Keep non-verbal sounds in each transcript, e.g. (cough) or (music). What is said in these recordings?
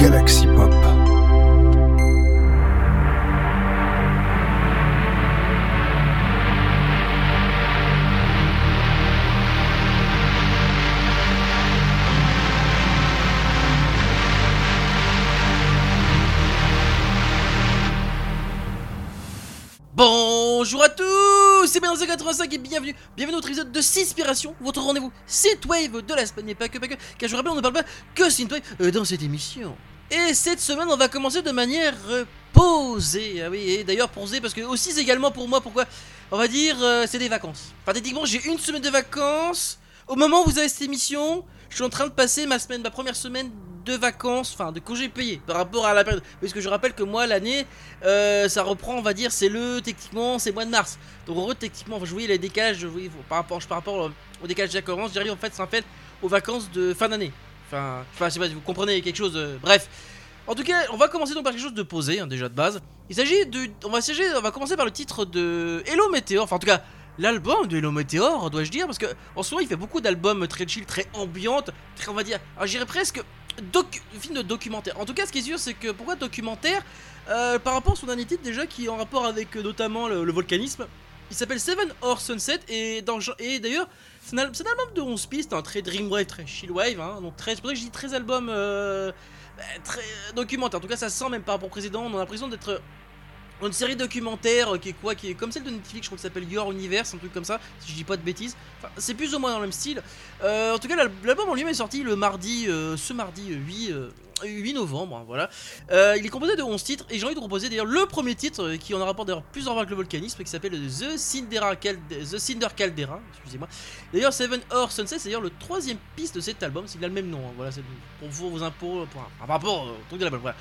Galaxy Pop. Bonjour à tous, c'est Ben85 et bienvenue, bienvenue à notre épisode de Synspiration, votre rendez-vous Synthwave de la semaine, et pas que, pas que, car je vous rappelle, on ne parle pas que Synthwave euh, dans cette émission. Et cette semaine, on va commencer de manière posée, ah oui, et d'ailleurs posée parce que aussi également pour moi, pourquoi On va dire, euh, c'est des vacances. Enfin, techniquement, j'ai une semaine de vacances, au moment où vous avez cette émission, je suis en train de passer ma semaine, ma première semaine de vacances, enfin de congés payés par rapport à la période. Parce que je rappelle que moi l'année, euh, ça reprend, on va dire, c'est le techniquement, c'est mois de mars. Donc en techniquement, enfin, je voyais les décalages, je par rapport, par rapport au décalage de commence, j'arrive en fait, c'est en fait aux vacances de fin d'année. Enfin, enfin, je sais pas si vous comprenez quelque chose. euh, bref. En tout cas, on va commencer donc par quelque chose de posé, hein, déjà de base. Il s'agit de, on va on va commencer par le titre de Hello Météor. Enfin, en tout cas, l'album de Hello Météor, dois-je dire, parce que en ce moment, il fait beaucoup d'albums très chill, très ambiantes, très, on va dire, alors j'irais presque film de documentaire. En tout cas, ce qui est sûr, c'est que pourquoi documentaire? Euh, Par rapport à son dernier titre, déjà, qui est en rapport avec euh, notamment le, le volcanisme. Il s'appelle Seven or Sunset et d'ailleurs, c'est un, album de 11 pistes, un très dreamwave, très chillwave, hein, donc très, c'est pour ça que je dis 13 albums euh, bah, très documentaire. En tout cas, ça sent même par rapport au précédent, on a l'impression d'être une série documentaire euh, qui est quoi Qui est comme celle de Netflix, je crois que s'appelle Your Universe, un truc comme ça, si je dis pas de bêtises. Enfin, c'est plus ou moins dans le même style. Euh, en tout cas, l'al- l'album en lui-même est sorti le mardi, euh, ce mardi euh, 8, euh, 8 novembre, hein, voilà. Il est composé de 11 titres et j'ai envie de proposer d'ailleurs le premier titre qui en a rapport d'ailleurs plus en avec le volcanisme qui s'appelle The Cindera Calde- The Cinder Caldera, excusez-moi. D'ailleurs, Seven or Sunset, c'est d'ailleurs le troisième piste de cet album, il a le même nom, hein, voilà, c'est pour vous, vos impôts, pour, par rapport au truc de l'album, voilà.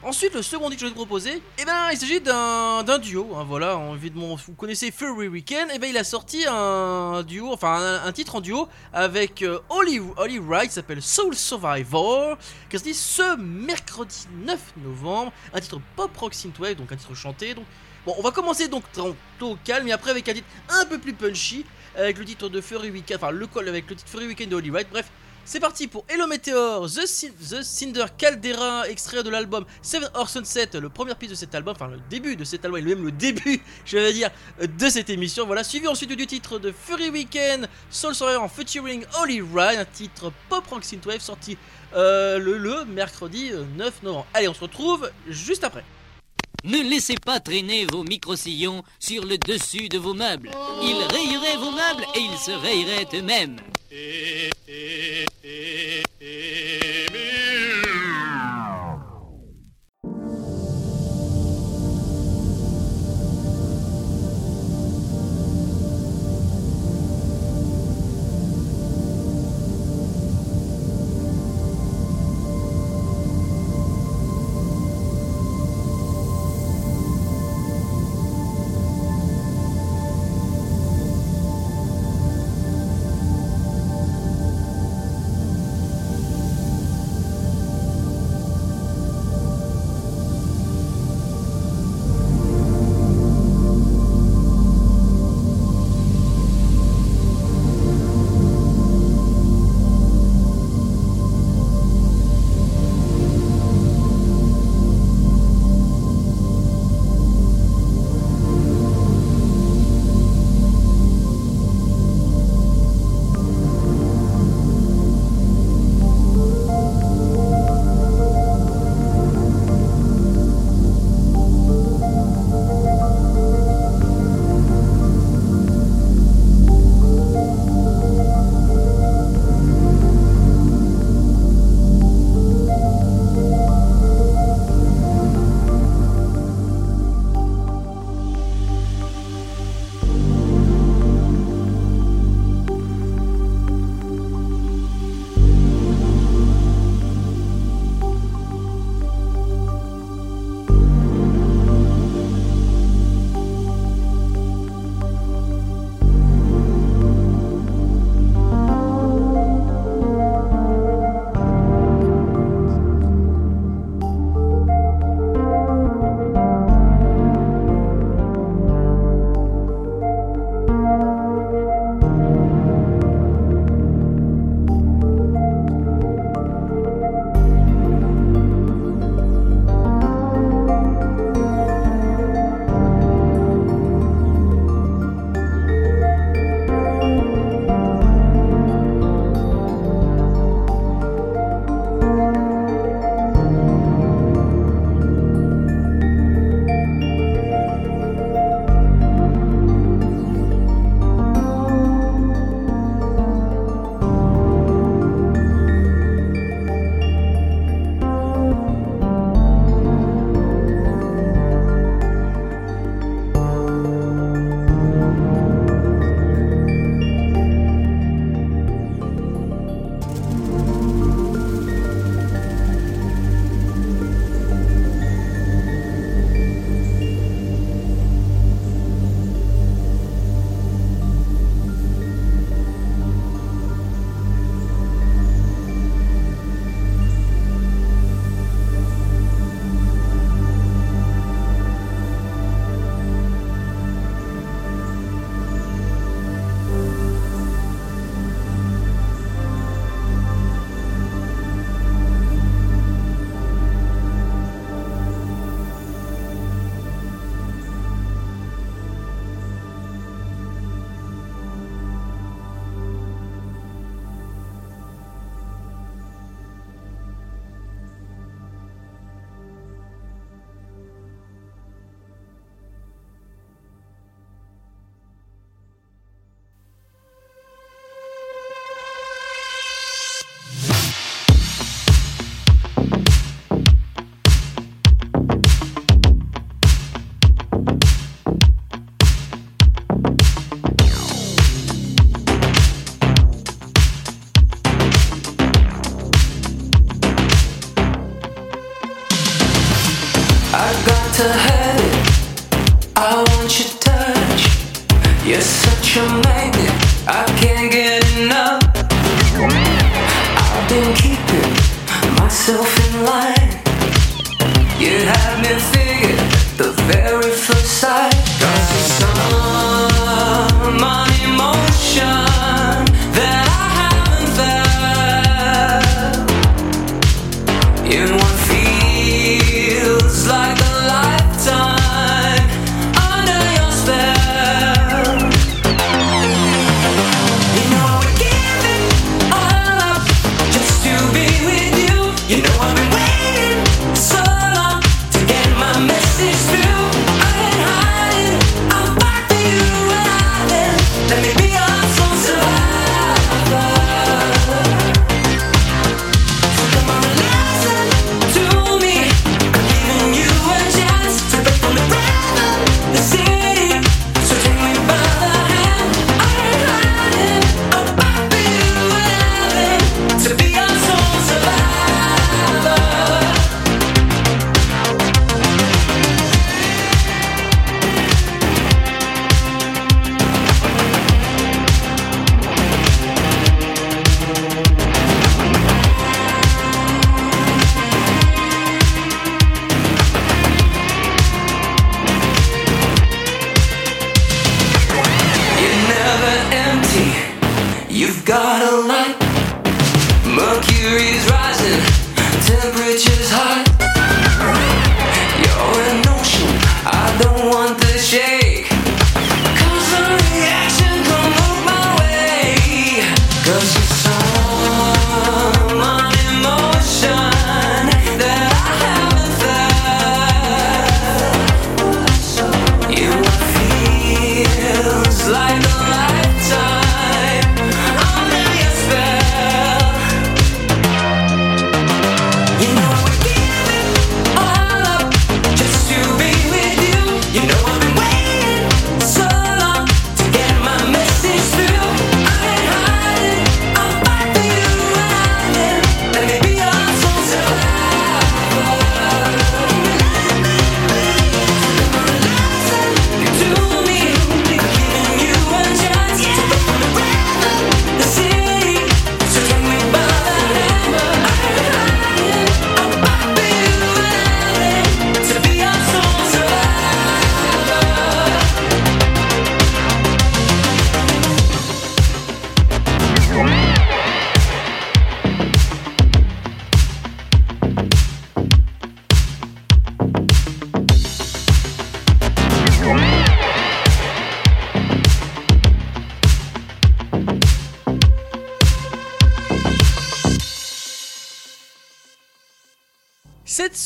Ensuite, le second titre que je vais te proposer, eh ben, il s'agit d'un duo. hein, voilà, vous connaissez Furry Weekend. Et ben, il a sorti un duo, enfin un, titre en duo avec euh, Holly, Holly Wright, s'appelle Soul Survivor, qui sorti ce mercredi 9 novembre. Un titre pop rock synthwave, donc un titre chanté. Donc, bon, on va commencer donc tantôt calme, et après avec un titre un peu plus punchy, avec le titre de Furry Weekend, enfin le avec le titre Furry Weekend de Holly Wright. Bref. C'est parti pour Hello Meteor, The, Cin- The Cinder Caldera, extrait de l'album Seven or Sunset, le premier piste de cet album, enfin le début de cet album, et même le début, (laughs) je vais dire, de cette émission. Voilà, suivi ensuite du titre de Fury Weekend, Soul Survivor en featuring Holly Ryan, un titre pop rock synthwave sorti euh, le, le mercredi euh, 9 novembre. Allez, on se retrouve juste après. Ne laissez pas traîner vos micro-sillons sur le dessus de vos meubles. Ils rayeraient vos meubles et ils se rayeraient eux-mêmes. E, e, e, e.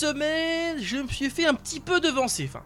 semaine, je me suis fait un petit peu devancer. Enfin,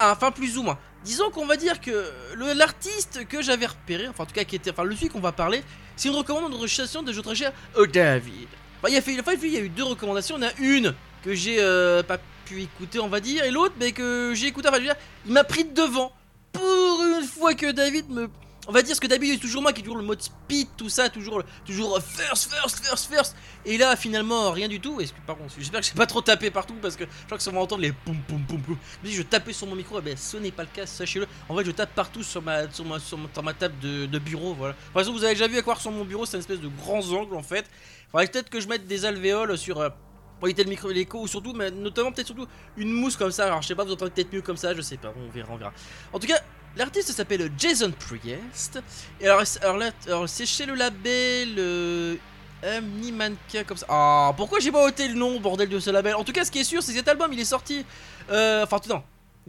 enfin plus ou moins. Disons qu'on va dire que l'artiste que j'avais repéré, enfin en tout cas qui était, enfin le celui qu'on va parler, c'est une recommandation de notre cher euh, David. Enfin, il y a fait, il y a eu deux recommandations. Il y en a une que j'ai euh, pas pu écouter, on va dire, et l'autre, mais que j'ai écouté. Enfin, je veux dire, il m'a pris de devant. Pour une fois que David me, on va dire que d'habitude c'est toujours moi qui ai toujours le mode speed, tout ça, toujours, toujours first, first, first, first. Et là, finalement, rien du tout. Et par contre, j'espère que j'ai pas trop tapé partout parce que je crois que ça va entendre les poum poum poum poum. Mais si je tapais sur mon micro, eh ben, ce n'est pas le cas, sachez-le. En fait, je tape partout sur ma, sur ma, sur ma, table de, bureau. Voilà. Par exemple, vous avez déjà vu à quoi ressemble mon bureau, c'est une espèce de grands angles en fait. Faudrait peut-être que je mette des alvéoles sur. euh, pour éviter le micro l'écho ou surtout mais notamment peut-être surtout une mousse comme ça alors je sais pas vous entendez peut-être mieux comme ça je sais pas on verra on verra en tout cas l'artiste s'appelle Jason Priest et alors, alors alors c'est chez le label euh, Mannequin comme ça ah pourquoi j'ai pas ôté le nom bordel de ce label? En tout cas ce qui est sûr c'est que cet album il est sorti euh, enfin non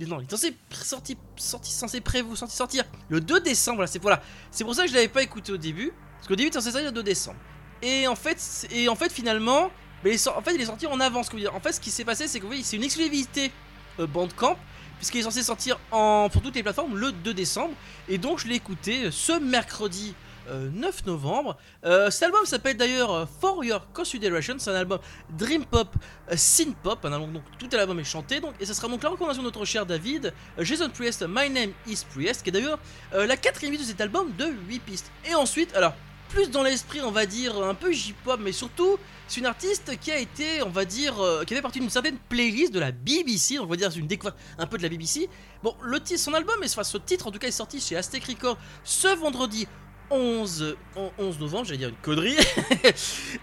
non, il est censé sorti, sorti, censé prévu, sorti sortir le 2 décembre. Voilà, c'est pour ça que je l'avais pas écouté au début, parce qu'au début il était censé sortir le 2 décembre. Et en fait, et en fait finalement, mais il est en fait il est sorti en avance. En fait, ce qui s'est passé, c'est que voyez, c'est une exclusivité euh, Bandcamp, puisqu'il est censé sortir en pour toutes les plateformes le 2 décembre. Et donc je l'ai écouté euh, ce mercredi. euh, 9 novembre. Euh, cet album s'appelle d'ailleurs euh, For Your Consideration. C'est un album Dream Pop, euh, Synth Pop. Un album donc tout l'album est chanté. Et ça sera donc la recommandation de notre cher David, euh, Jason Priest, My Name Is Priest, qui est d'ailleurs euh, la quatrième de cet album de 8 pistes. Et ensuite, alors plus dans l'esprit, on va dire, un peu J-pop, mais surtout, c'est une artiste qui a été, on va dire, euh, qui fait partie d'une certaine playlist de la BBC, on va dire une découverte un peu de la BBC. Bon, le titre, son album, enfin ce titre en tout cas est sorti chez Aztec Records ce vendredi 11, on- 11 novembre, j'allais dire une connerie. (laughs)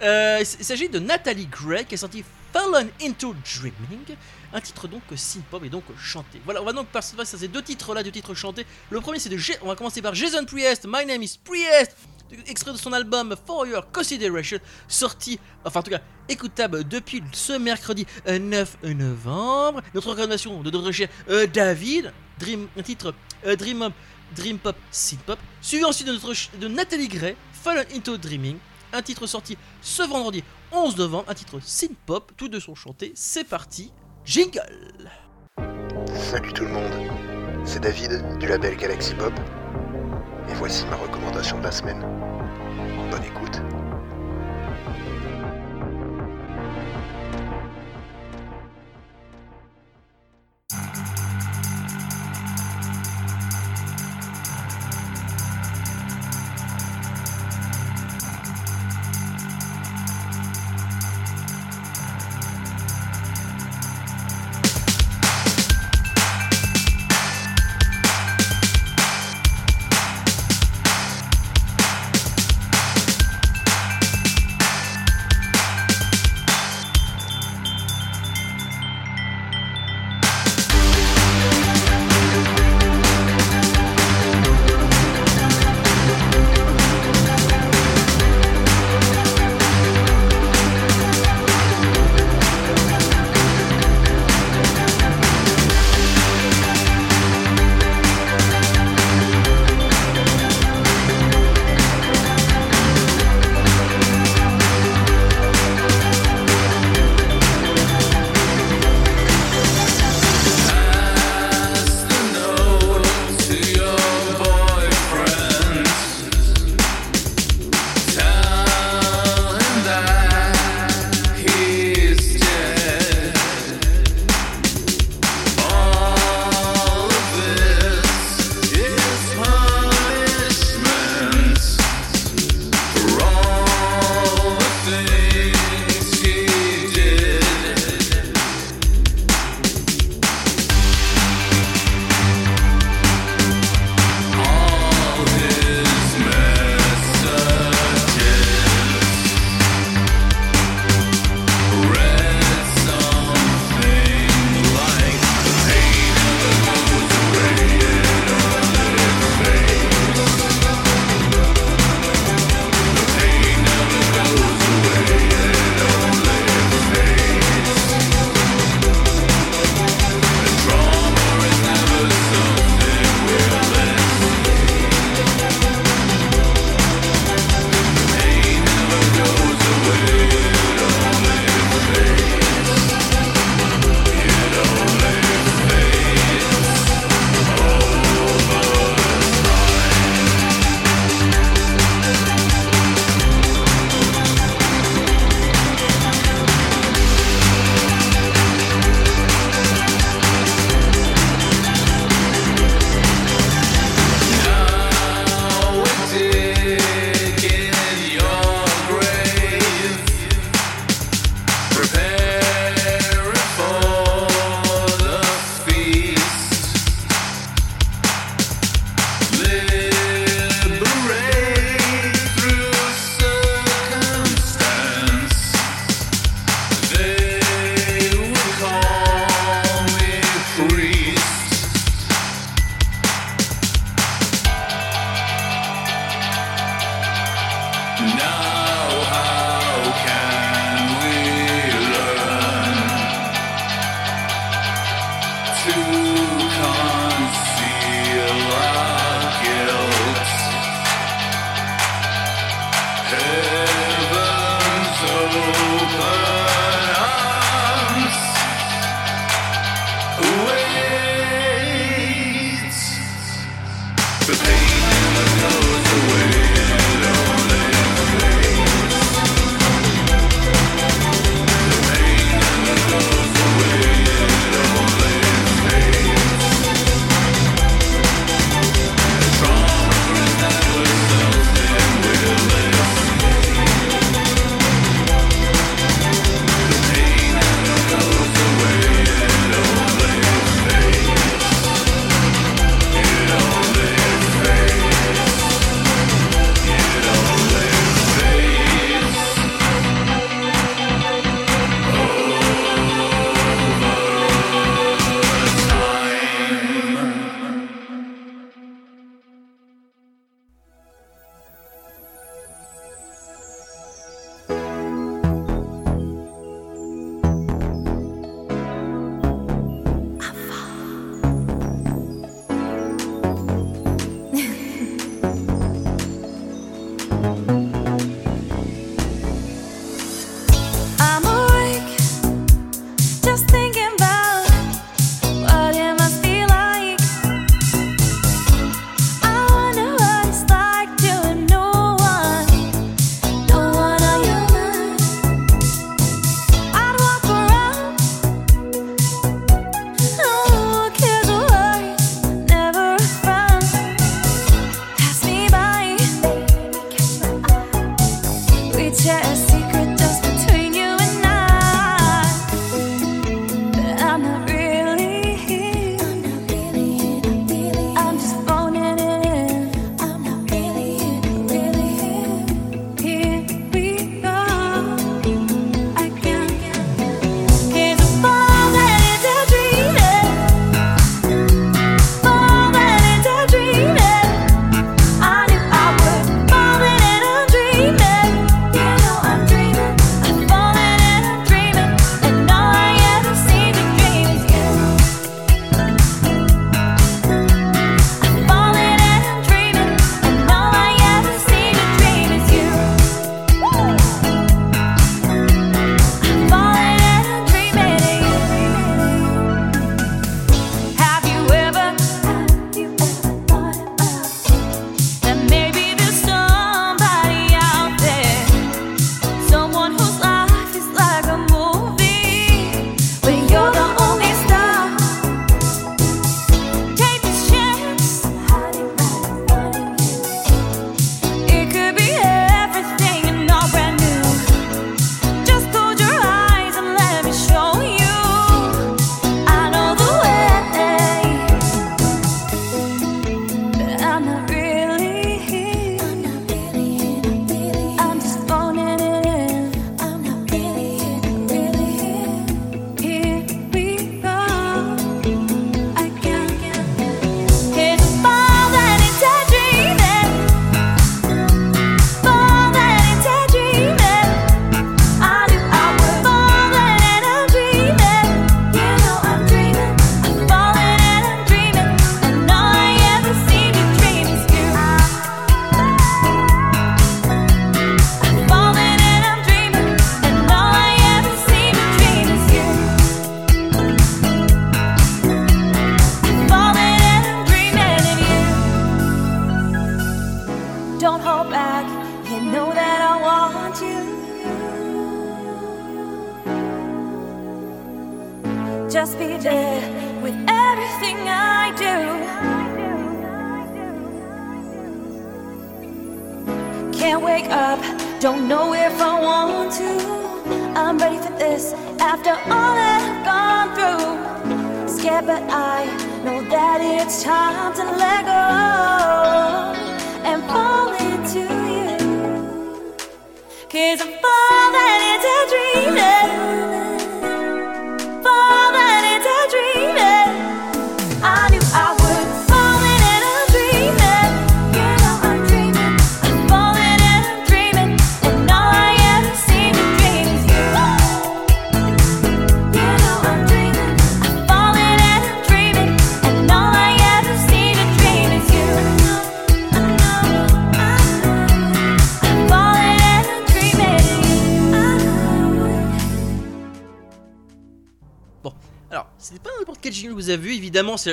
Euh, il s'agit de Nathalie Gray qui a sorti Fallen into Dreaming, un titre donc synth-pop et donc chanté. Voilà, on va donc passer à ces deux titres là, deux titres chantés. Le premier c'est de, J- on va commencer par Jason Priest, My Name is Priest, extrait de son album For Your Consideration, sorti, enfin en tout cas écoutable depuis ce mercredi euh, 9 novembre. Notre recommandation de notre cher euh, David, Dream, un titre euh, Dream Up, Dream Pop, Synth Pop, suivi ensuite de notre de Nathalie Gray, Fallen into Dreaming, un titre sorti ce vendredi 11 novembre, un titre synth pop, tous deux sont chantés. C'est parti, jingle. Salut tout le monde, c'est David du label Galaxy Pop et voici ma recommandation de la semaine. Bonne écoute.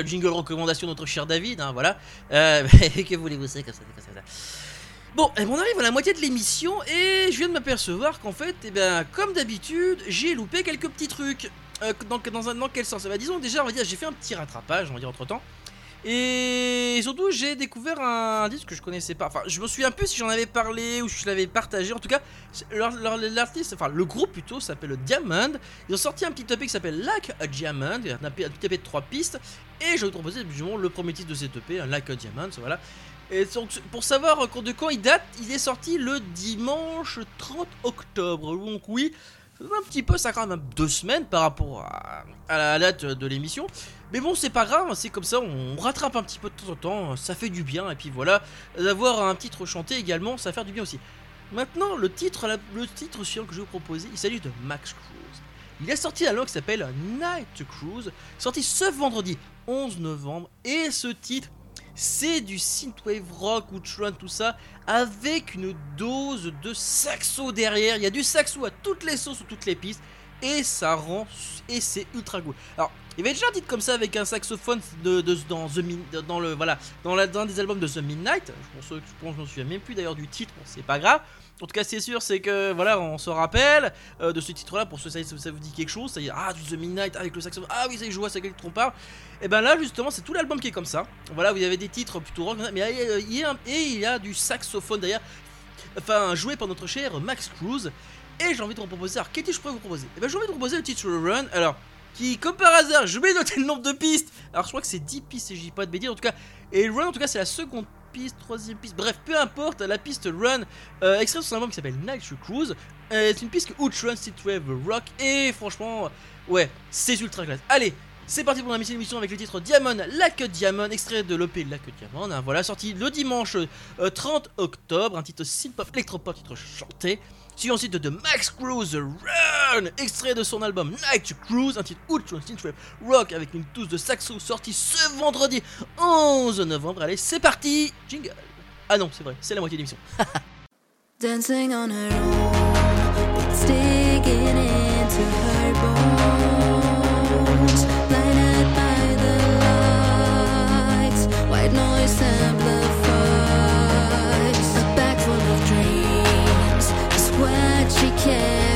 Le jingle recommandation de notre cher David, hein, voilà. Euh, (laughs) que voulez-vous, c'est comme ça. Bon, et on arrive à la moitié de l'émission et je viens de m'apercevoir qu'en fait, eh ben, comme d'habitude, j'ai loupé quelques petits trucs. Euh, dans, dans, un, dans quel sens? Eh ben, Disons déjà, on va dire, j'ai fait un petit rattrapage, on va dire entre temps. Et surtout, j'ai découvert un disque que je connaissais pas. Enfin, je me souviens plus si j'en avais parlé ou si je l'avais partagé. En tout cas, l'artiste, enfin le groupe plutôt, s'appelle Diamond. Ils ont sorti un petit EP qui s'appelle Like a Diamond, un petit EP de 3 pistes. Et je vais vous proposer le premier titre de cet EP, un Like a Diamond, voilà. Et donc, pour savoir euh, de quand il date, il est sorti le dimanche 30 octobre. Donc oui, un petit peu, ça quand même deux semaines par rapport à la date de l'émission. Mais bon, c'est pas grave, c'est comme ça, on rattrape un petit peu de temps en temps, ça fait du bien. Et puis voilà, d'avoir un titre chanté également, ça fait du bien aussi. Maintenant, le titre, le titre suivant que je vais vous proposer, il s'agit de Max Cruise. Il a sorti un album qui s'appelle Night Cruise, sorti ce vendredi 11 novembre. Et ce titre, c'est du synthwave rock ou trance, tout ça, avec une dose de saxo derrière. Il y a du saxo à toutes les sauces ou toutes les pistes. Et ça rend. Et c'est ultra cool. Alors, il y avait déjà titre comme ça avec un saxophone dans The Min- dans le voilà dans la dans un des albums de The Midnight. Je pense que je pense que je m'en souviens même plus d'ailleurs du titre. Bon, c'est pas grave. En tout cas, c'est sûr, c'est que voilà, on se rappelle euh, de ce titre-là pour ceux ça, ça vous dit quelque chose. Ça y est, ah du The Midnight avec le saxophone. Ah oui, ça y est, je vois c'est quel titre on parle. Et ben là, justement, c'est tout l'album qui est comme ça. Voilà, vous avez des titres plutôt rock, mais il y a, et il y a du saxophone derrière. Enfin, joué par notre cher Max Cruz. Et j'ai envie de vous proposer. Alors, quel titre je pourrais vous proposer? Et ben, j'ai envie de vous proposer le titre Run. Alors, qui, comme par hasard, je vais noter le nombre de pistes. Alors, je crois que c'est 10 pistes, si je dis pas de bêtises. En tout cas, et Run, en tout cas, c'est la seconde piste, troisième piste. Bref, peu importe, la piste Run, euh, extrait de son album qui s'appelle Night Cruise. Euh, c'est une piste que Outrun, Synthwave, Rock. Et franchement, ouais, c'est ultra classe. Allez, c'est parti pour la mission d'émission avec le titre Diamond, Lac Diamond, extrait de l'OP Lac Diamond. hein, voilà, sorti le dimanche euh, 30 octobre, un titre synth-pop, électropop, titre chanté. Suivi ensuite de Max Cruise Run, extrait de son album Night Cruise, un titre Ultra Synthwave Rock avec une touche de saxo sorti ce vendredi 11 novembre. Allez, c'est parti, jingle. Ah non, c'est vrai, c'est la moitié de l'émission. (laughs) Dancing on her own, into her bones. care.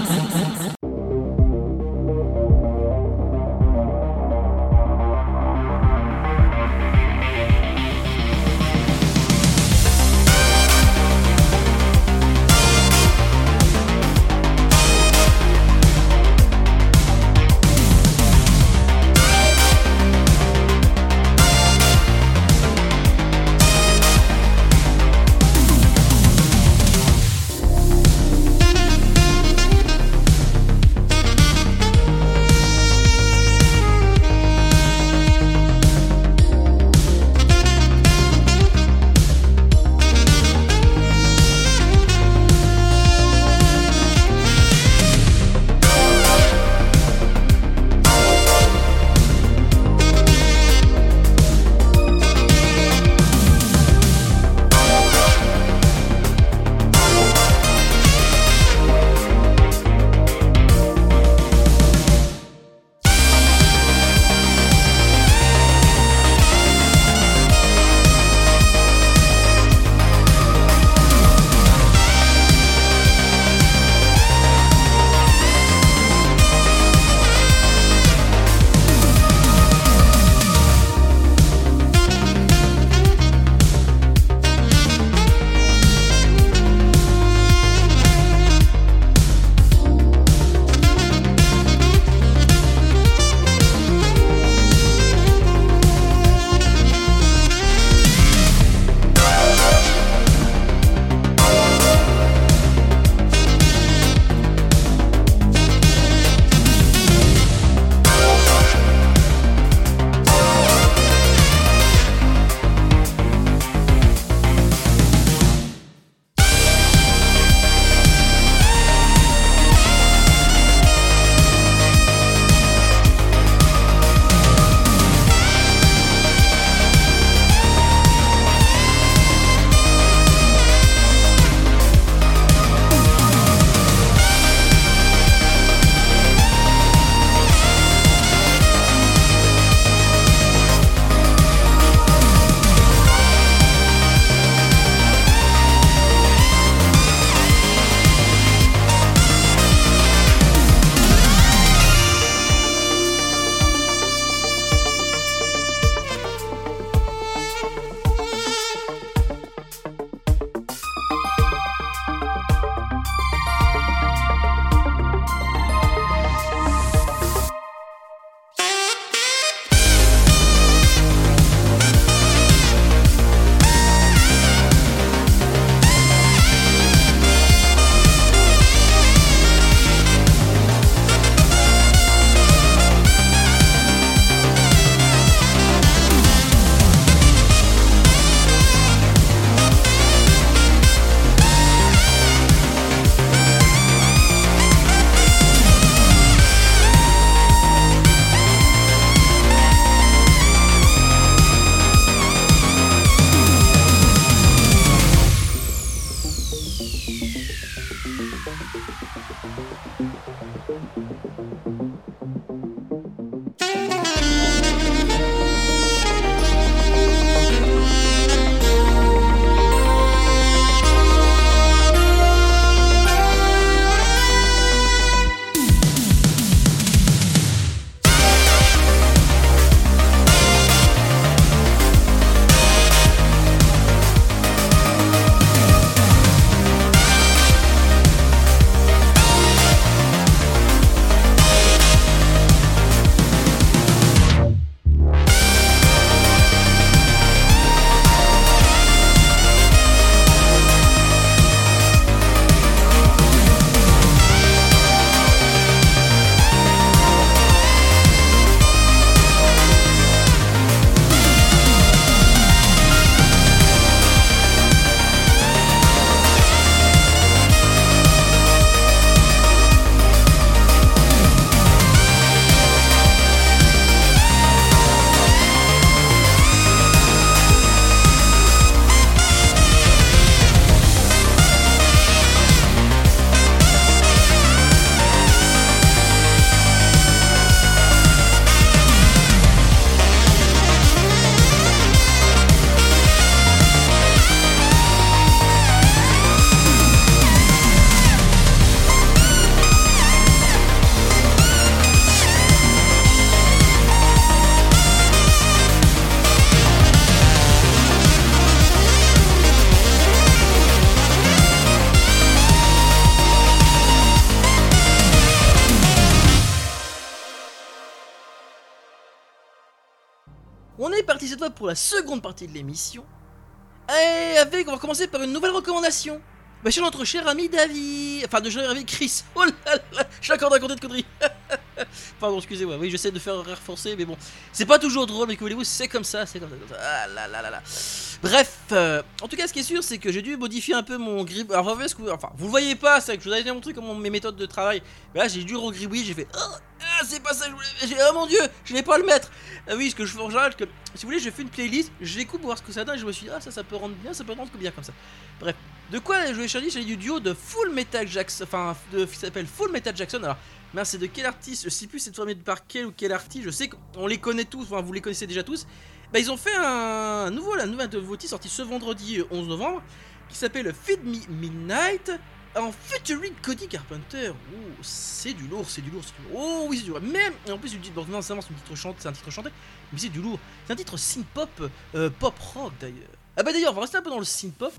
La seconde partie de l'émission. Et avec, on va commencer par une nouvelle recommandation. Bah, chez notre cher ami David. Enfin, de cher ami Chris. (laughs) Oh là là, je suis encore raconter de conneries. (laughs) Pardon, excusez-moi. Oui, j'essaie de faire un rire forcé, mais bon. C'est pas toujours drôle, mais que voulez-vous, c'est comme ça, c'est comme ça, comme ça. Ah là là là là. Bref, euh, en tout cas, ce qui est sûr, c'est que j'ai dû modifier un peu mon grip. Alors, vous vous- enfin, vous le voyez pas, c'est que je vous avais montré comment mes méthodes de travail. Mais là, j'ai dû regribouiller, j'ai fait. Oh, ah, c'est pas ça, que je voulais. Oh mon dieu, je vais pas le mettre. Ah oui, ce que je fais en général, que si vous voulez, j'ai fait une playlist, je l'écoute pour voir ce que ça donne, et je me suis dit, ah, ça, peut rendre bien, ça peut rendre bien comme ça. Bref, de quoi je vais choisir? J'ai du duo de Full Metal Jackson, enfin, qui s'appelle Full Metal Jackson. Alors, c'est de quel artiste? Je sais plus c'est formé par quel ou quel artiste. Je sais qu'on les connaît tous, enfin vous les connaissez déjà tous. Bah ils ont fait un nouveau, la nouvelle sorti ce vendredi euh, 11 novembre, qui s'appelle Feed Me Midnight en featuring Cody Carpenter. Oh, c'est du lourd, c'est du lourd, c'est du lourd. Oh oui, c'est du lourd. Même, en plus, du bon, non c'est un titre chanté, c'est un titre chanté, mais c'est du lourd. C'est un titre synth pop, euh, pop rock d'ailleurs. Ah bah d'ailleurs, on va rester un peu dans le synth pop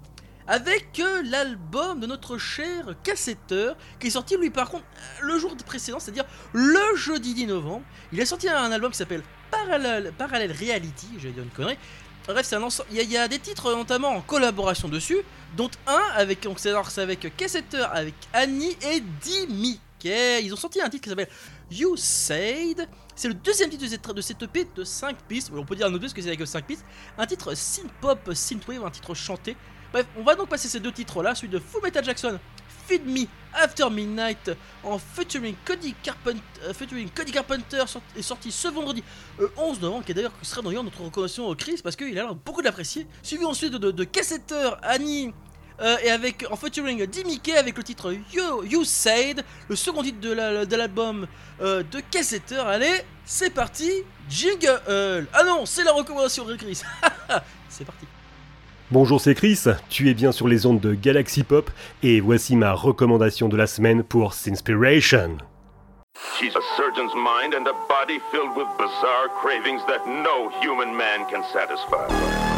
avec euh, l'album de notre cher cassetteur qui est sorti lui par contre euh, le jour précédent, c'est-à-dire le jeudi 10 novembre. Il a sorti un album qui s'appelle Parallel Reality, j'allais dire une connerie. Bref, c'est un ensemble. Il y, a- des titres notamment en collaboration dessus, dont un avec c'est avec cassetteur avec Annie et Di Mickey. Ils ont sorti un titre qui s'appelle You Said. C'est le deuxième titre de cette, de EP de 5 pistes. On peut dire un autre parce que c'est avec 5 pistes. Un titre synth pop, synthwave, un titre chanté. Bref, on va donc passer ces deux titres-là, celui de Full Metal Jackson, Feed Me After Midnight, en featuring Cody, Carpenter, euh, Cody Carpenter, est sorti ce vendredi euh, 11 novembre, qui est d'ailleurs sera d'ailleurs notre recommandation au Chris, parce qu'il a l'air beaucoup de l'apprécier. Suivi ensuite de, de, Cassetteur, Annie, euh, et avec en featuring D. Mickey avec le titre You, you Said, le second titre de la- de l'album euh, de Cassetteur. Allez, c'est parti, jingle Ah non, c'est la recommandation de Chris (laughs) C'est parti Bonjour, c'est Chris, tu es bien sur les ondes de Galaxy Pop et voici ma recommandation de la semaine pour Sinspiration. She's a surgeon's mind and a body filled with bizarre cravings that no human man can satisfy.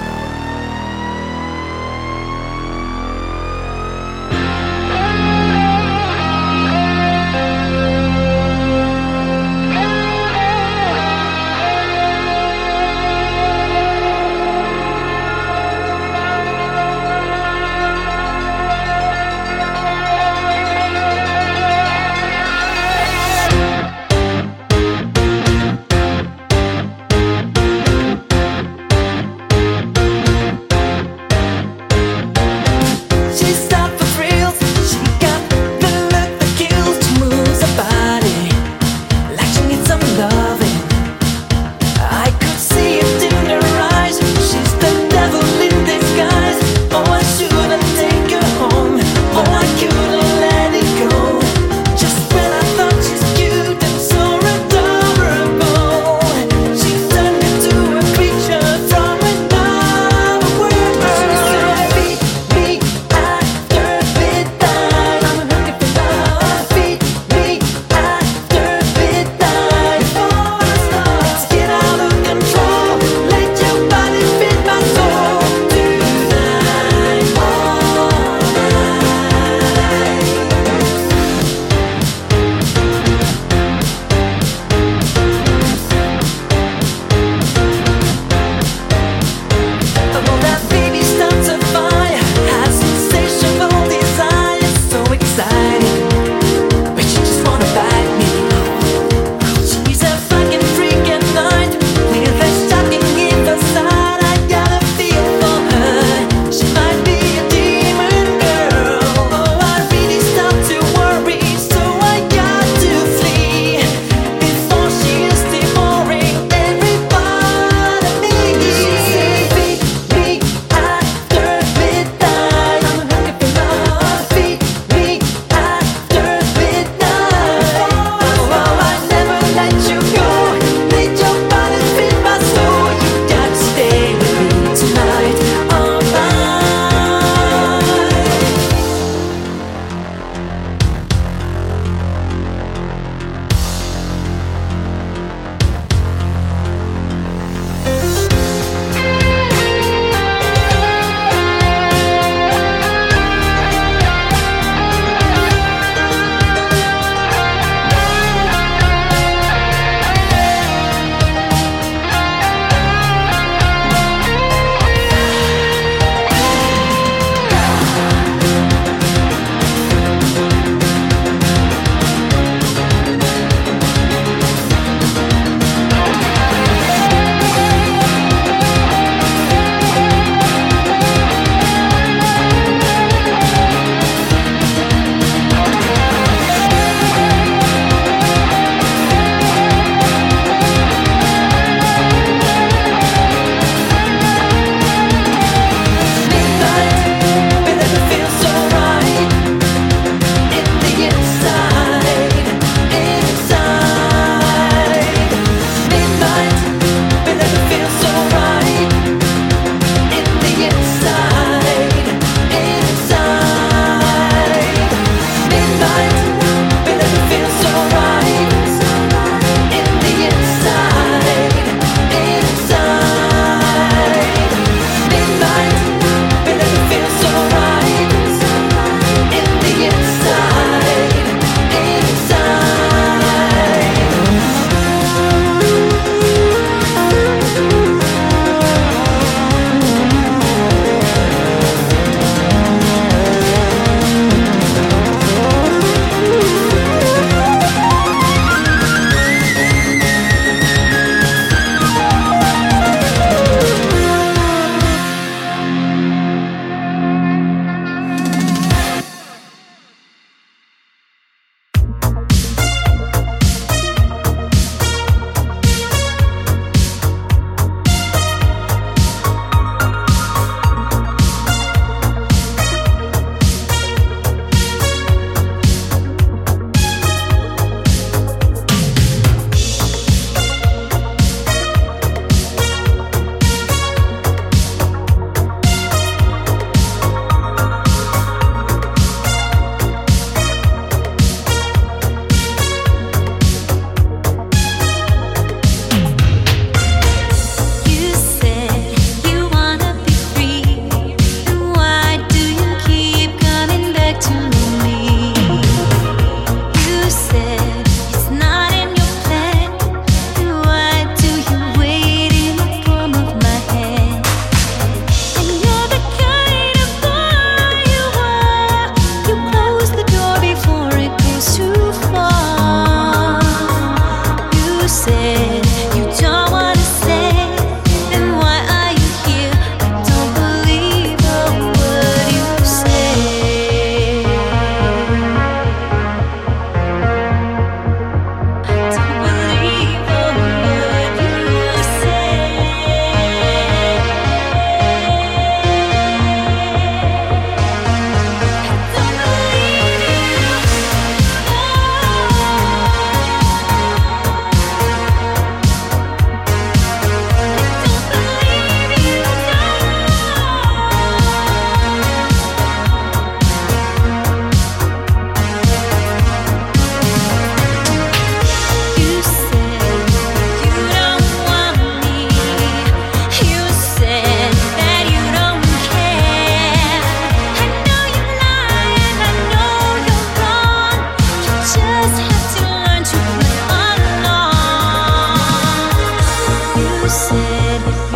said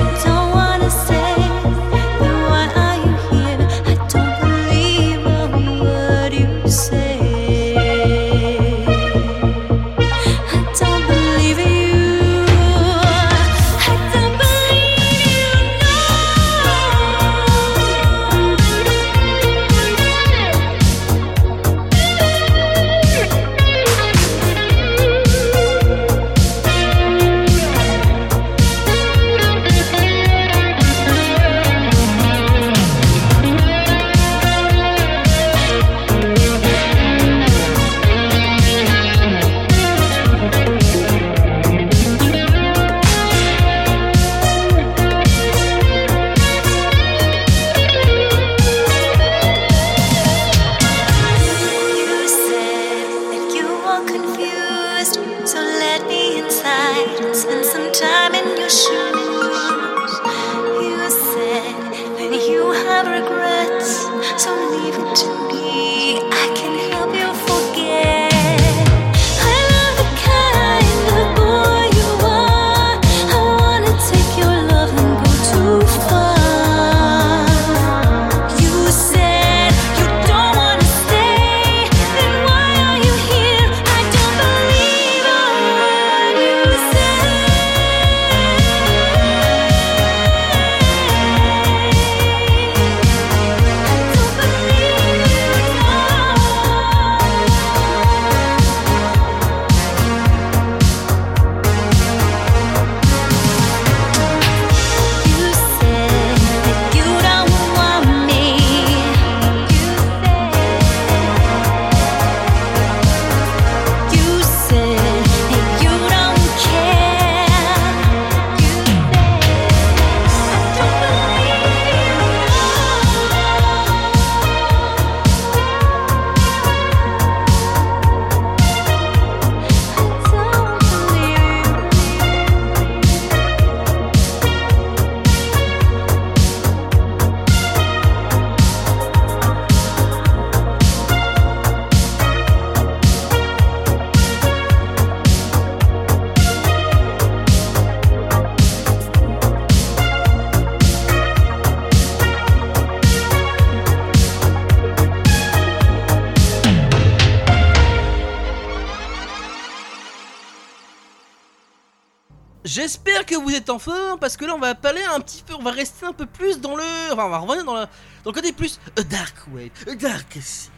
que vous êtes en forme parce que là on va parler un petit peu, on va rester un peu plus dans le, enfin on va revenir dans, la, dans le côté plus a dark wave, a dark sea.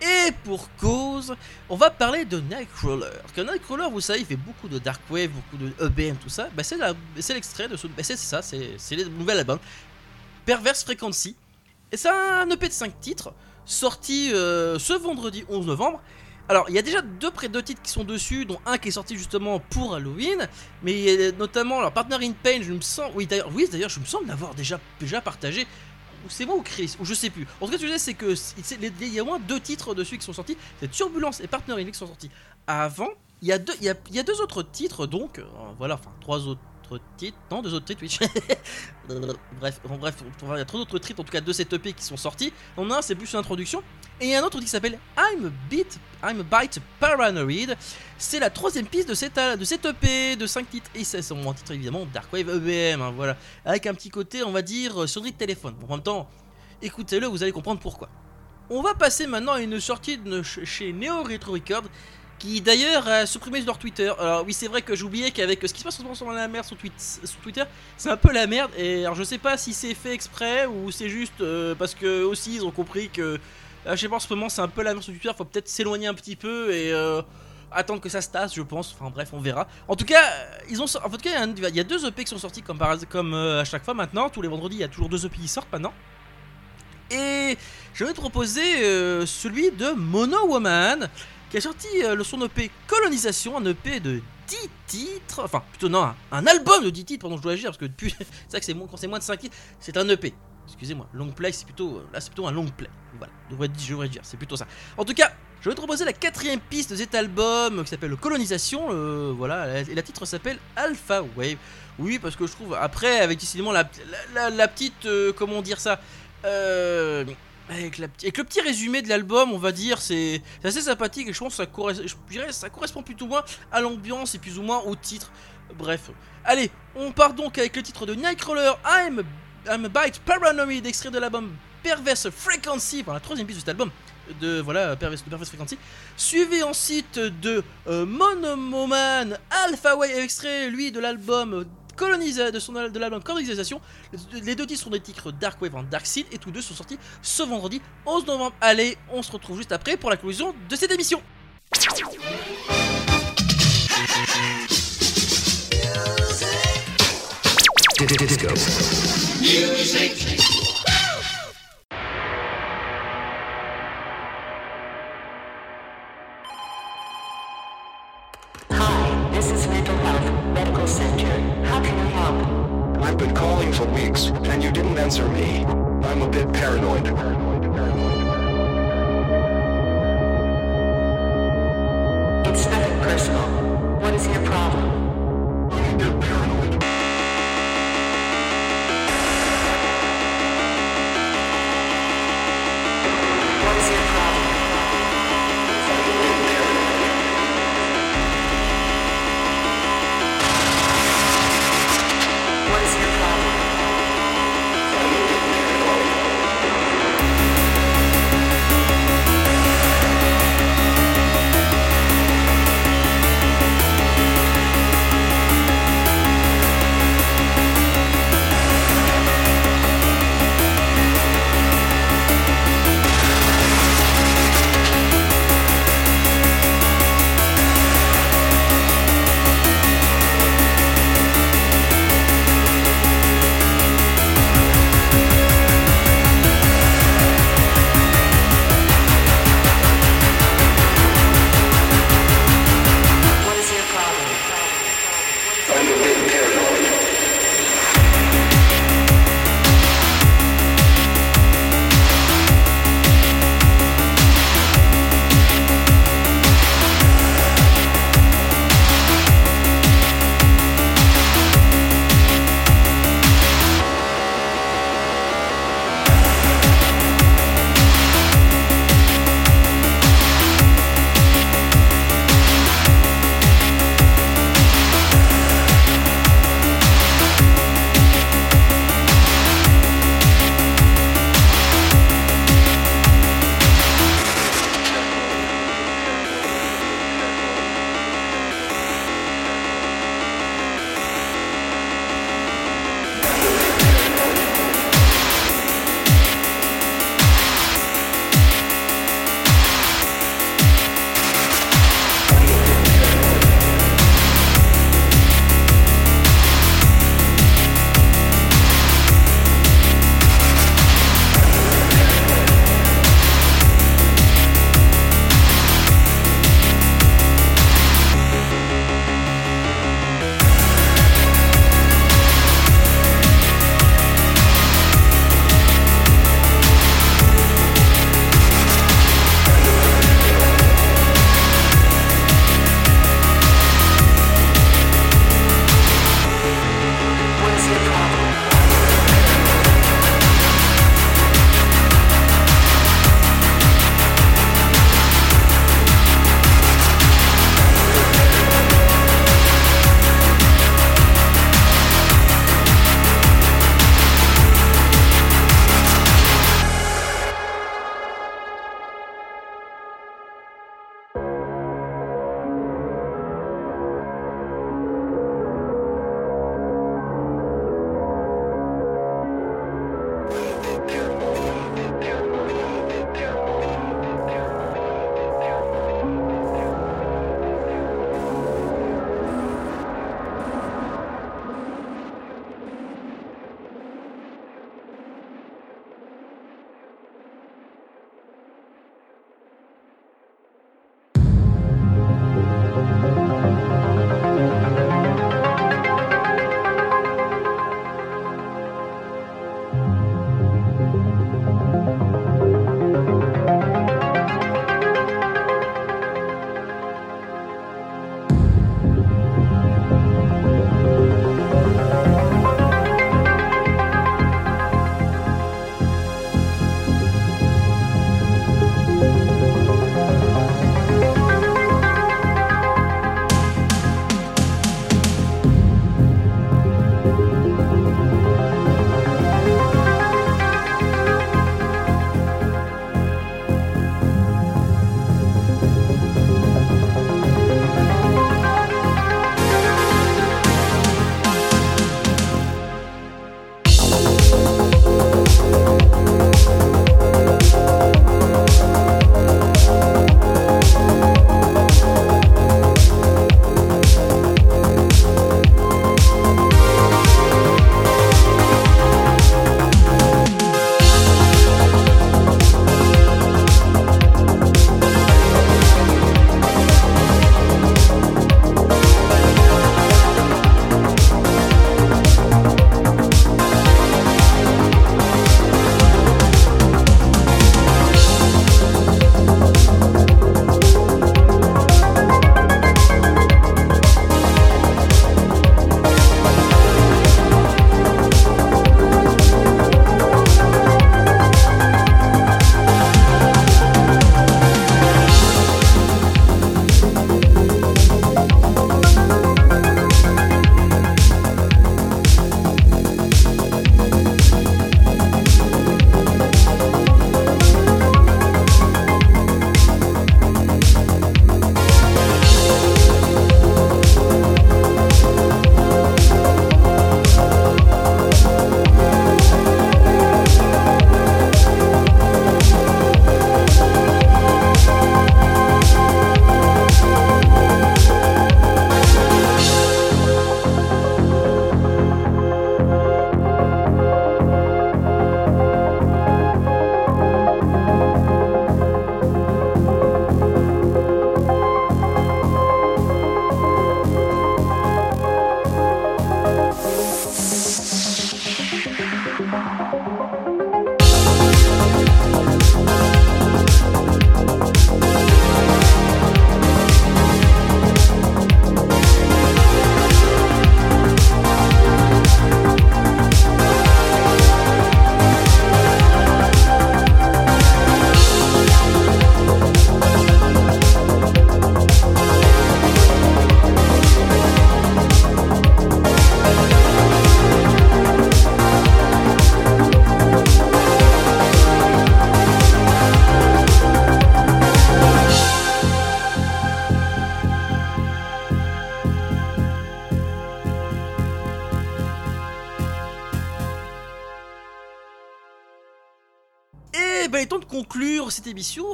Et pour cause, on va parler de Nightcrawler. Que Nightcrawler, vous savez, il fait beaucoup de dark wave, beaucoup de EBM, tout ça. Bah, c'est l'extrait de ce, bah, c'est ça, c'est le nouvel album, Perverse Frequency. Et c'est un EP de 5 titres, sorti euh, ce vendredi 11 novembre. Alors, il y a déjà deux deux titres qui sont dessus, dont un qui est sorti justement pour Halloween, mais notamment leur Partner in Pain, je me sens, oui d'ailleurs, oui d'ailleurs, je me sens l'avoir déjà déjà partagé. C'est moi ou Chris, ou je sais plus. En tout cas, je sais, c'est que il y a au moins deux titres dessus qui sont sortis. C'est Turbulence et Partner in Pain qui sont sortis. Avant, il y a deux, y a deux autres titres, donc euh, voilà, enfin trois autres titres, non, deux autres titres, oui. (laughs) bref, bon, bref, il y a trois autres titres, en tout cas deux cet EP qui sont sortis. En un, c'est plus une introduction. Et il y a un autre qui s'appelle I'm a Bit, I'm a Bite Paranoid. C'est la troisième piste de cet, al- de cet EP de 5 titres. Et c'est son titre évidemment Dark Wave EBM, hein, voilà. Avec un petit côté, on va dire, euh, sonnerie de téléphone. Bon, en même temps, écoutez-le, vous allez comprendre pourquoi. On va passer maintenant à une sortie de ch- chez Neo Retro Records. Qui d'ailleurs a supprimé leur Twitter. Alors oui c'est vrai que j'oubliais qu'avec ce qui se passe en ce moment sur la merde sur, Twitter, c'est un peu la merde. Et alors je sais pas si c'est fait exprès ou c'est juste euh, parce que aussi ils ont compris que euh, je sais pas en ce moment c'est un peu la merde sur Twitter. Faut peut-être s'éloigner un petit peu et euh, attendre que ça se tasse, je pense. Enfin bref, on verra. En tout cas, ils ont en tout cas il y a deux EP qui sont sortis comme à chaque fois maintenant. Tous les vendredis il y a toujours deux EP qui sortent maintenant. Et je vais te proposer celui de Mono Woman qui a sorti euh, le son EP Colonisation, un EP de 10 titres, enfin plutôt non, un, album de 10 titres, pardon, je dois agir parce que depuis, (laughs) c'est vrai que c'est moins, quand c'est moins de 5 titres, c'est un EP. Excusez-moi, long play, c'est plutôt, euh, là c'est plutôt un long play. Voilà, je devrais, je devrais dire, c'est plutôt ça. En tout cas, je vais te proposer la quatrième piste de cet album qui s'appelle Colonisation, euh, voilà, et la titre s'appelle Alpha Wave. Oui, parce que je trouve, après, avec décidément la, la, petite, comment dire ça, euh, avec, le petit résumé de l'album, on va dire, c'est assez sympathique et je pense que ça, correspond plutôt moins à l'ambiance et plus ou moins au titre. Bref. Allez, on part donc avec le titre de Nightcrawler, I'm, I'm a Bite Paranoid, extrait de l'album Perverse Frequency, enfin la troisième piste de cet album. De voilà, Perverse, de Perverse Frequency. Suivi ensuite de euh, Monomoman Alpha Way, extrait lui de l'album Colonisa, de, son, de l'album Colonisation. Les- deux titres sont des titres Dark Wave en Dark Seed et tous deux sont sortis ce vendredi 11 novembre. Allez, on se retrouve juste après pour la conclusion de cette émission. How can I help? I've been calling for weeks, and you didn't answer me. I'm a bit paranoid. It's nothing personal. What is your problem?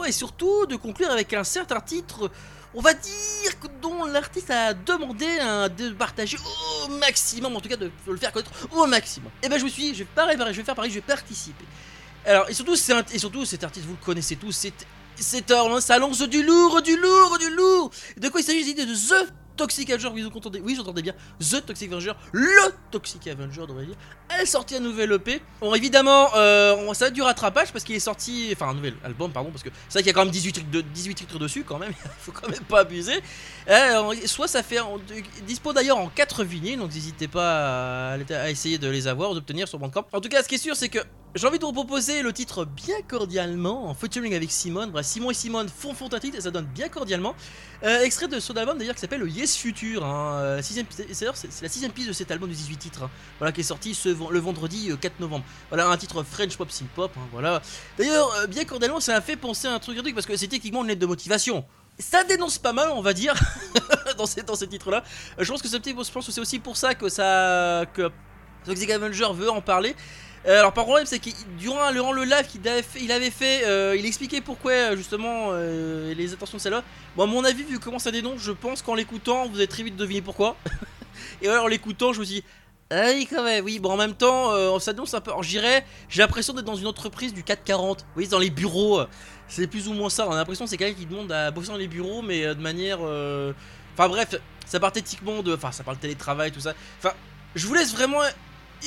Et surtout de conclure avec un certain titre, on va dire, dont l'artiste a demandé de partager au maximum, en tout cas de le faire connaître au maximum. Et ben je me suis je vais, pareil, pareil, je vais faire pareil, je vais participer. Alors, et surtout, et surtout cet artiste, vous le connaissez tous, c'est. C'est ça lance du lourd, du lourd, du lourd De quoi Il s'agit de The Toxic Avenger, oui, vous oui j'entendais bien, The Toxic Avenger, le Toxic Avenger, on devrait dire. Elle sortit un nouvel EP. Bon, évidemment, euh, on- ça a du rattrapage parce qu'il est sorti. Enfin, un nouvel album, pardon, parce que c'est vrai qu'il y a quand même 18 titres, de, 18 titres dessus, quand même. (laughs) Faut quand même pas abuser. Euh, soit ça fait. de- dispo d'ailleurs en 4 vinyles, donc n'hésitez pas à, essayer de les avoir d'obtenir sur Bandcamp. En tout cas, ce qui est sûr, c'est que j'ai envie de vous proposer le titre bien cordialement en featuring avec Simone. Bref, Simon et Simone font font un titre et ça donne bien cordialement. Euh, extrait de son album d'ailleurs qui s'appelle le Yes Future. Hein, euh, sixième, c'est la sixième piste de cet album de 18 titres. hein, voilà, qui est sorti ce, le vendredi euh, 4 novembre. Voilà, un titre French Pop Synth Pop. hein, voilà. D'ailleurs, euh, bien cordialement, ça a fait penser à un truc, un parce que c'est techniquement une lettre de motivation. Ça dénonce pas mal, on va dire, (laughs) dans ces, dans titres-là. Euh, je pense que c'est aussi pour ça que ça que Toxic Avenger veut en parler. Euh, alors par problème c'est que durant, le live qu'il avait fait, il avait fait, euh, il expliquait pourquoi euh, justement euh, les intentions de celle-là. Bon à mon avis vu comment ça dénonce, je pense qu'en l'écoutant vous avez très vite deviné pourquoi. (laughs) Et alors en l'écoutant je me suis dit Ah oui, quand même, oui. Bon, en même temps, on s'annonce un peu. J'irais, j'ai l'impression d'être dans une entreprise du 440. Vous voyez, dans les bureaux. C'est plus ou moins ça. On a l'impression que c'est quelqu'un qui demande à bosser dans les bureaux, mais de manière. Enfin, bref, ça part éthiquement de. Enfin, ça parle télétravail, tout ça. Enfin, je vous laisse vraiment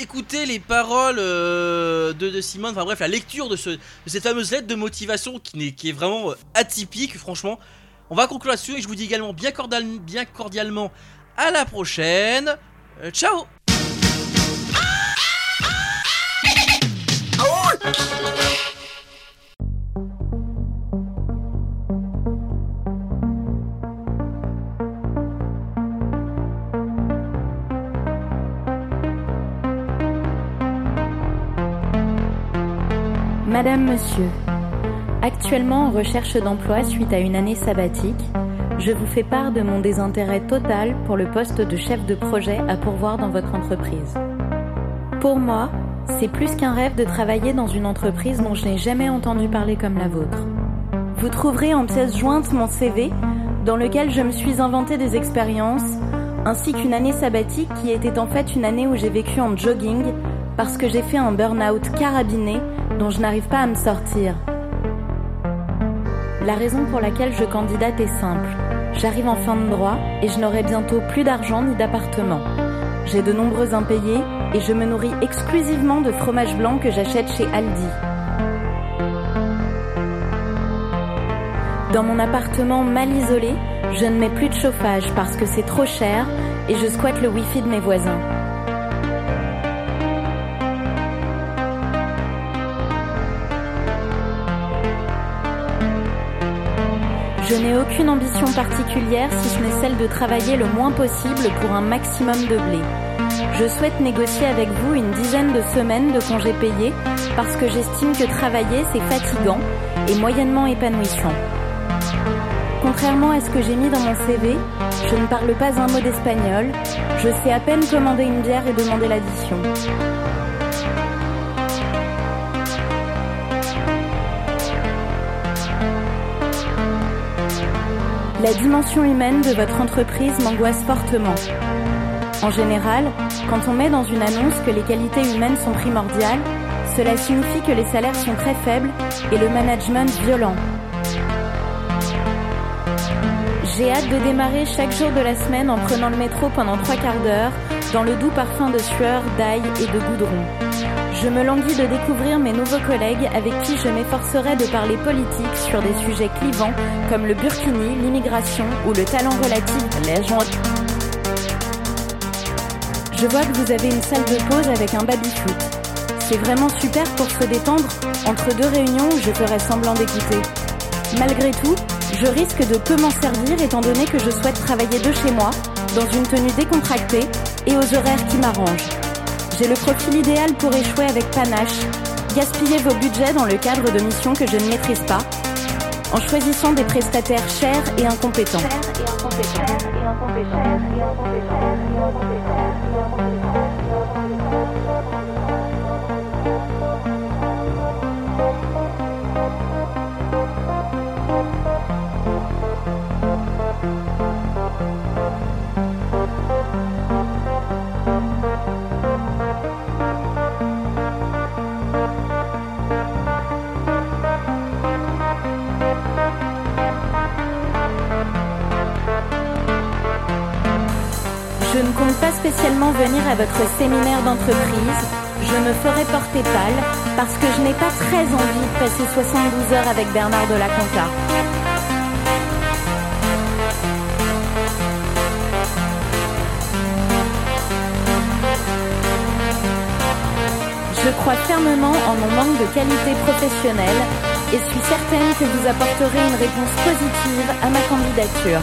écouter les paroles euh, de, Simone. Enfin, bref, la lecture de, ce, de cette fameuse lettre de motivation qui, est vraiment euh, atypique, franchement. On va conclure là-dessus et je vous dis également bien cordialement à la prochaine. Euh, ciao Madame, Monsieur, actuellement en recherche d'emploi suite à une année sabbatique, je vous fais part de mon désintérêt total pour le poste de chef de projet à pourvoir dans votre entreprise. Pour moi, c'est plus qu'un rêve de travailler dans une entreprise dont je n'ai jamais entendu parler comme la vôtre. Vous trouverez en pièce jointe mon CV, dans lequel je me suis inventé des expériences, ainsi qu'une année sabbatique qui était en fait une année où j'ai vécu en jogging parce que j'ai fait un burn-out carabiné dont je n'arrive pas à me sortir. La raison pour laquelle je candidate est simple. J'arrive en fin de droit et je n'aurai bientôt plus d'argent ni d'appartement. J'ai de nombreux impayés et je me nourris exclusivement de fromage blanc que j'achète chez Aldi. Dans mon appartement mal isolé, je ne mets plus de chauffage parce que c'est trop cher et je squatte le wifi de mes voisins. Je n'ai aucune ambition particulière si ce n'est celle de travailler le moins possible pour un maximum de blé. Je souhaite négocier avec vous une dizaine de semaines de congés payés parce que j'estime que travailler c'est fatigant et moyennement épanouissant. Contrairement à ce que j'ai mis dans mon CV, je ne parle pas un mot d'espagnol, je sais à peine commander une bière et demander l'addition. La dimension humaine de votre entreprise m'angoisse fortement. En général, quand on met dans une annonce que les qualités humaines sont primordiales, cela signifie que les salaires sont très faibles et le management violent. J'ai hâte de démarrer chaque jour de la semaine en prenant le métro pendant trois quarts d'heure, dans le doux parfum de sueur, d'ail et de goudron. Je me languis de découvrir mes nouveaux collègues avec qui je m'efforcerai de parler politique sur des sujets clivants comme le burkini, l'immigration ou le talent relatif la joint- Je vois que vous avez une salle de pause avec un baby-foot. C'est vraiment super pour se détendre entre deux réunions où je ferai semblant d'écouter. Malgré tout, je risque de peu m'en servir étant donné que je souhaite travailler de chez moi, dans une tenue décontractée et aux horaires qui m'arrangent. J'ai le profil idéal pour échouer avec panache, gaspiller vos budgets dans le cadre de missions que je ne maîtrise pas, en choisissant des prestataires chers et incompétents. Venir à votre séminaire d'entreprise. Je me ferai porter pâle parce que je n'ai pas très envie de passer 72 heures avec Bernard de la Conta. Je crois fermement en mon manque de qualité professionnelle et suis certaine que vous apporterez une réponse positive à ma candidature.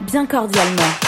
Bien cordialement.